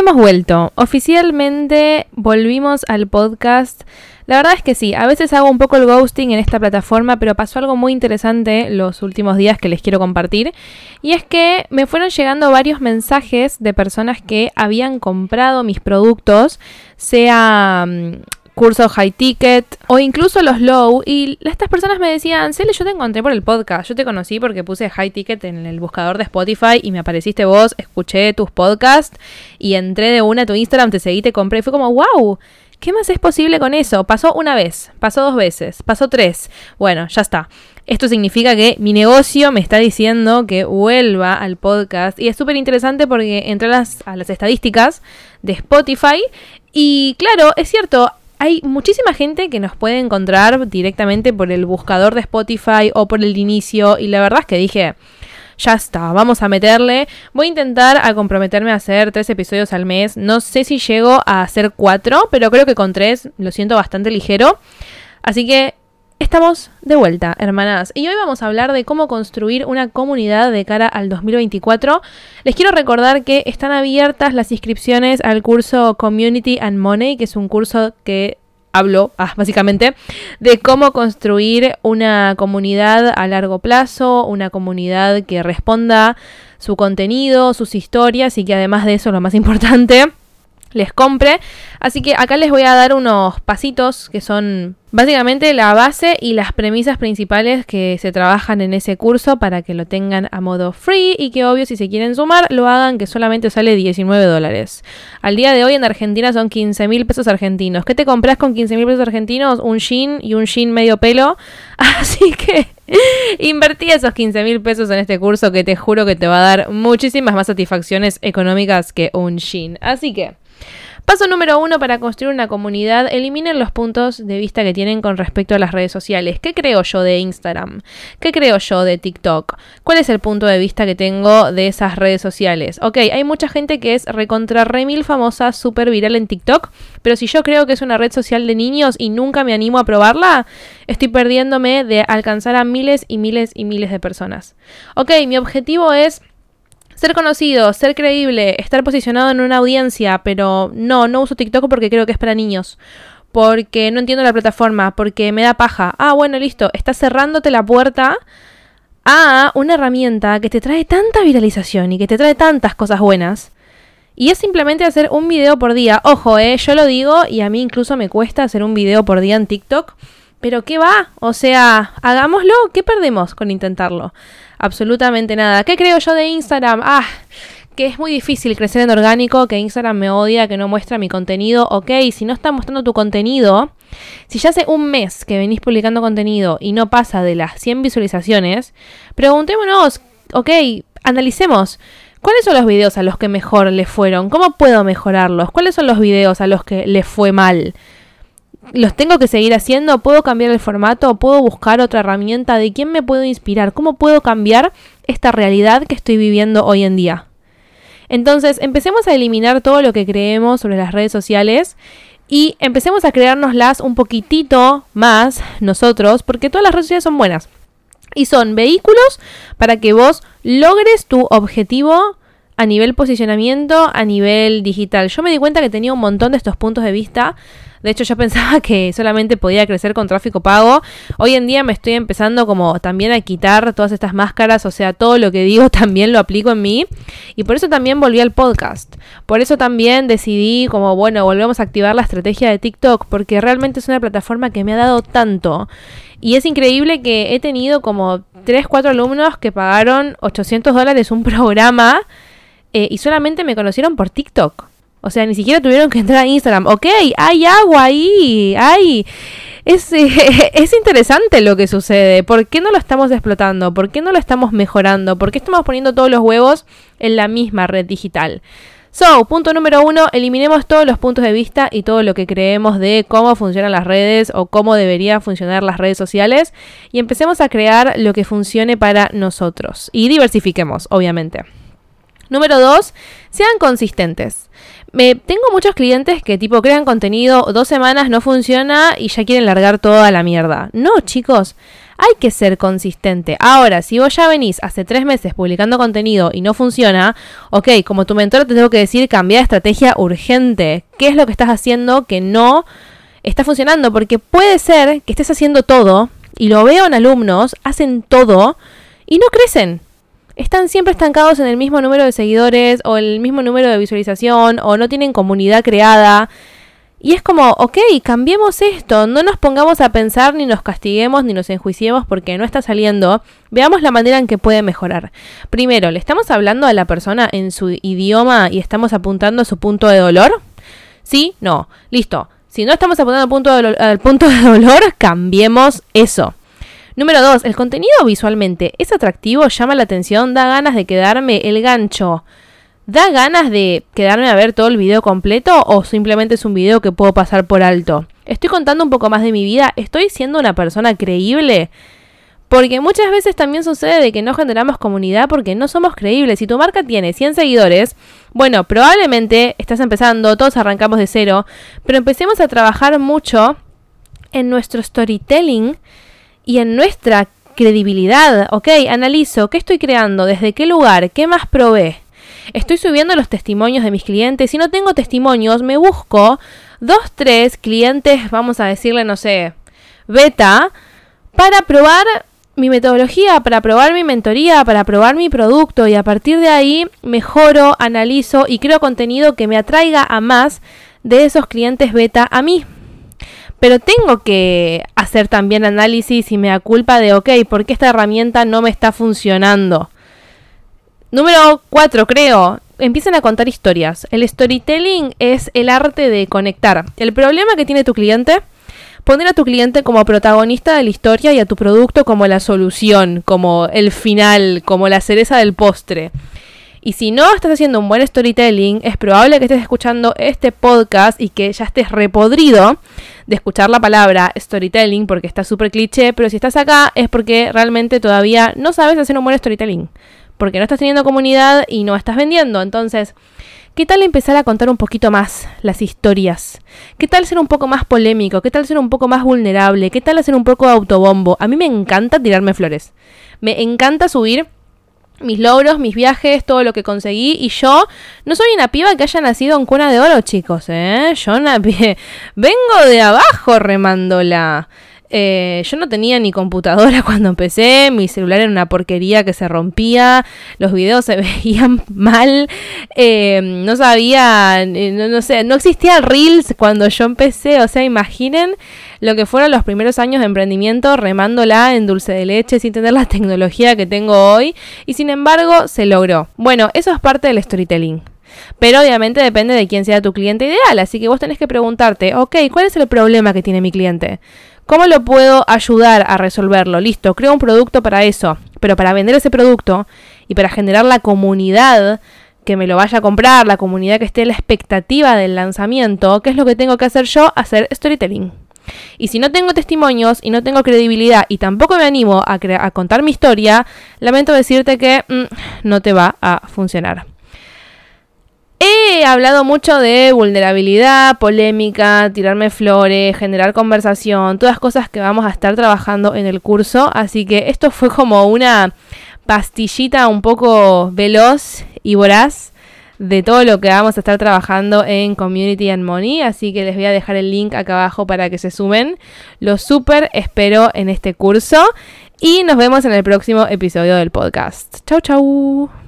Hemos vuelto. Oficialmente volvimos al podcast. La verdad es que sí, a veces hago un poco el ghosting en esta plataforma, pero pasó algo muy interesante los últimos días que les quiero compartir. Y es que me fueron llegando varios mensajes de personas que habían comprado mis productos, sea mm, cursos high ticket o incluso los low. Y estas personas me decían, Cele, yo te encontré por el podcast, yo te conocí porque puse high ticket en el buscador de Spotify y me apareciste vos, escuché tus podcasts y entré de una a tu Instagram, te seguí, te compré. Y fue como, wow. ¿Qué más es posible con eso? Pasó una vez, pasó dos veces, pasó tres. Bueno, ya está. Esto significa que mi negocio me está diciendo que vuelva al podcast. Y es súper interesante porque entré a las, a las estadísticas de Spotify. Y claro, es cierto, hay muchísima gente que nos puede encontrar directamente por el buscador de Spotify o por el inicio y la verdad es que dije, ya está, vamos a meterle. Voy a intentar a comprometerme a hacer tres episodios al mes. No sé si llego a hacer cuatro, pero creo que con tres lo siento bastante ligero. Así que Estamos de vuelta, hermanas, y hoy vamos a hablar de cómo construir una comunidad de cara al 2024. Les quiero recordar que están abiertas las inscripciones al curso Community and Money, que es un curso que hablo ah, básicamente de cómo construir una comunidad a largo plazo, una comunidad que responda su contenido, sus historias y que además de eso, lo más importante, les compre. Así que acá les voy a dar unos pasitos que son básicamente la base y las premisas principales que se trabajan en ese curso para que lo tengan a modo free y que obvio si se quieren sumar lo hagan que solamente sale 19 dólares. Al día de hoy en Argentina son 15 mil pesos argentinos. ¿Qué te compras con 15 mil pesos argentinos? Un jean y un jean medio pelo. Así que invertí esos 15 mil pesos en este curso que te juro que te va a dar muchísimas más satisfacciones económicas que un jean. Así que... Paso número uno para construir una comunidad, eliminen los puntos de vista que tienen con respecto a las redes sociales. ¿Qué creo yo de Instagram? ¿Qué creo yo de TikTok? ¿Cuál es el punto de vista que tengo de esas redes sociales? Ok, hay mucha gente que es recontra remil famosa, súper viral en TikTok, pero si yo creo que es una red social de niños y nunca me animo a probarla, estoy perdiéndome de alcanzar a miles y miles y miles de personas. Ok, mi objetivo es ser conocido, ser creíble, estar posicionado en una audiencia, pero no, no uso TikTok porque creo que es para niños. Porque no entiendo la plataforma, porque me da paja. Ah, bueno, listo, estás cerrándote la puerta a una herramienta que te trae tanta viralización y que te trae tantas cosas buenas. Y es simplemente hacer un video por día. Ojo, eh, yo lo digo y a mí incluso me cuesta hacer un video por día en TikTok. Pero ¿qué va? O sea, hagámoslo, ¿qué perdemos con intentarlo? Absolutamente nada. ¿Qué creo yo de Instagram? Ah, que es muy difícil crecer en orgánico, que Instagram me odia, que no muestra mi contenido. Ok, si no está mostrando tu contenido, si ya hace un mes que venís publicando contenido y no pasa de las 100 visualizaciones, preguntémonos, ok, analicemos. ¿Cuáles son los videos a los que mejor le fueron? ¿Cómo puedo mejorarlos? ¿Cuáles son los videos a los que le fue mal? Los tengo que seguir haciendo, puedo cambiar el formato, puedo buscar otra herramienta, de quién me puedo inspirar, cómo puedo cambiar esta realidad que estoy viviendo hoy en día. Entonces, empecemos a eliminar todo lo que creemos sobre las redes sociales y empecemos a creárnoslas un poquitito más nosotros, porque todas las redes sociales son buenas. Y son vehículos para que vos logres tu objetivo a nivel posicionamiento, a nivel digital. Yo me di cuenta que tenía un montón de estos puntos de vista de hecho, yo pensaba que solamente podía crecer con tráfico pago. Hoy en día me estoy empezando como también a quitar todas estas máscaras, o sea, todo lo que digo también lo aplico en mí. Y por eso también volví al podcast. Por eso también decidí como, bueno, volvemos a activar la estrategia de TikTok, porque realmente es una plataforma que me ha dado tanto. Y es increíble que he tenido como 3, 4 alumnos que pagaron 800 dólares un programa eh, y solamente me conocieron por TikTok. O sea, ni siquiera tuvieron que entrar a Instagram. Ok, hay agua ahí, hay... Es, es interesante lo que sucede. ¿Por qué no lo estamos explotando? ¿Por qué no lo estamos mejorando? ¿Por qué estamos poniendo todos los huevos en la misma red digital? So, punto número uno, eliminemos todos los puntos de vista y todo lo que creemos de cómo funcionan las redes o cómo deberían funcionar las redes sociales y empecemos a crear lo que funcione para nosotros. Y diversifiquemos, obviamente. Número dos, sean consistentes. Me, tengo muchos clientes que tipo crean contenido, dos semanas no funciona y ya quieren largar toda la mierda. No, chicos, hay que ser consistente. Ahora, si vos ya venís hace tres meses publicando contenido y no funciona, ok, como tu mentor te tengo que decir cambia de estrategia urgente. ¿Qué es lo que estás haciendo que no está funcionando? Porque puede ser que estés haciendo todo, y lo veo en alumnos, hacen todo y no crecen. Están siempre estancados en el mismo número de seguidores o el mismo número de visualización o no tienen comunidad creada. Y es como, ok, cambiemos esto, no nos pongamos a pensar ni nos castiguemos ni nos enjuiciemos porque no está saliendo. Veamos la manera en que puede mejorar. Primero, ¿le estamos hablando a la persona en su idioma y estamos apuntando a su punto de dolor? ¿Sí? No. Listo. Si no estamos apuntando al punto de, punto de dolor, cambiemos eso. Número 2. El contenido visualmente es atractivo, llama la atención, da ganas de quedarme el gancho ¿Da ganas de quedarme a ver todo el video completo o simplemente es un video que puedo pasar por alto? ¿Estoy contando un poco más de mi vida? ¿Estoy siendo una persona creíble? Porque muchas veces también sucede de que no generamos comunidad porque no somos creíbles. Si tu marca tiene 100 seguidores, bueno, probablemente estás empezando, todos arrancamos de cero, pero empecemos a trabajar mucho en nuestro storytelling y en nuestra credibilidad. Ok, analizo, ¿qué estoy creando? ¿Desde qué lugar? ¿Qué más probé? Estoy subiendo los testimonios de mis clientes. Si no tengo testimonios, me busco dos, tres clientes, vamos a decirle, no sé, beta, para probar mi metodología, para probar mi mentoría, para probar mi producto y a partir de ahí mejoro, analizo y creo contenido que me atraiga a más de esos clientes beta a mí. Pero tengo que hacer también análisis y me da culpa de, ok, ¿por qué esta herramienta no me está funcionando? Número 4, creo. Empiezan a contar historias. El storytelling es el arte de conectar. El problema que tiene tu cliente, poner a tu cliente como protagonista de la historia y a tu producto como la solución, como el final, como la cereza del postre. Y si no estás haciendo un buen storytelling, es probable que estés escuchando este podcast y que ya estés repodrido de escuchar la palabra storytelling porque está súper cliché, pero si estás acá es porque realmente todavía no sabes hacer un buen storytelling porque no estás teniendo comunidad y no estás vendiendo. Entonces, ¿qué tal empezar a contar un poquito más las historias? ¿Qué tal ser un poco más polémico? ¿Qué tal ser un poco más vulnerable? ¿Qué tal hacer un poco de autobombo? A mí me encanta tirarme flores. Me encanta subir mis logros, mis viajes, todo lo que conseguí. Y yo no soy una piba que haya nacido en cuna de oro, chicos, ¿eh? Yo vengo de abajo remándola. Eh, yo no tenía ni computadora cuando empecé, mi celular era una porquería que se rompía, los videos se veían mal, eh, no sabía, no, sé, no existía Reels cuando yo empecé, o sea, imaginen lo que fueron los primeros años de emprendimiento remándola en dulce de leche sin tener la tecnología que tengo hoy y sin embargo se logró. Bueno, eso es parte del storytelling. Pero obviamente depende de quién sea tu cliente ideal, así que vos tenés que preguntarte, ok, ¿cuál es el problema que tiene mi cliente? ¿Cómo lo puedo ayudar a resolverlo? Listo, creo un producto para eso, pero para vender ese producto y para generar la comunidad que me lo vaya a comprar, la comunidad que esté en la expectativa del lanzamiento, ¿qué es lo que tengo que hacer yo? Hacer storytelling. Y si no tengo testimonios y no tengo credibilidad y tampoco me animo a, contar mi historia, lamento decirte que mm, no te va a funcionar. He hablado mucho de vulnerabilidad, polémica, tirarme flores, generar conversación, todas cosas que vamos a estar trabajando en el curso, así que esto fue como una pastillita un poco veloz y voraz de todo lo que vamos a estar trabajando en Community and Money, así que les voy a dejar el link acá abajo para que se sumen. Lo súper espero en este curso y nos vemos en el próximo episodio del podcast. Chau chau.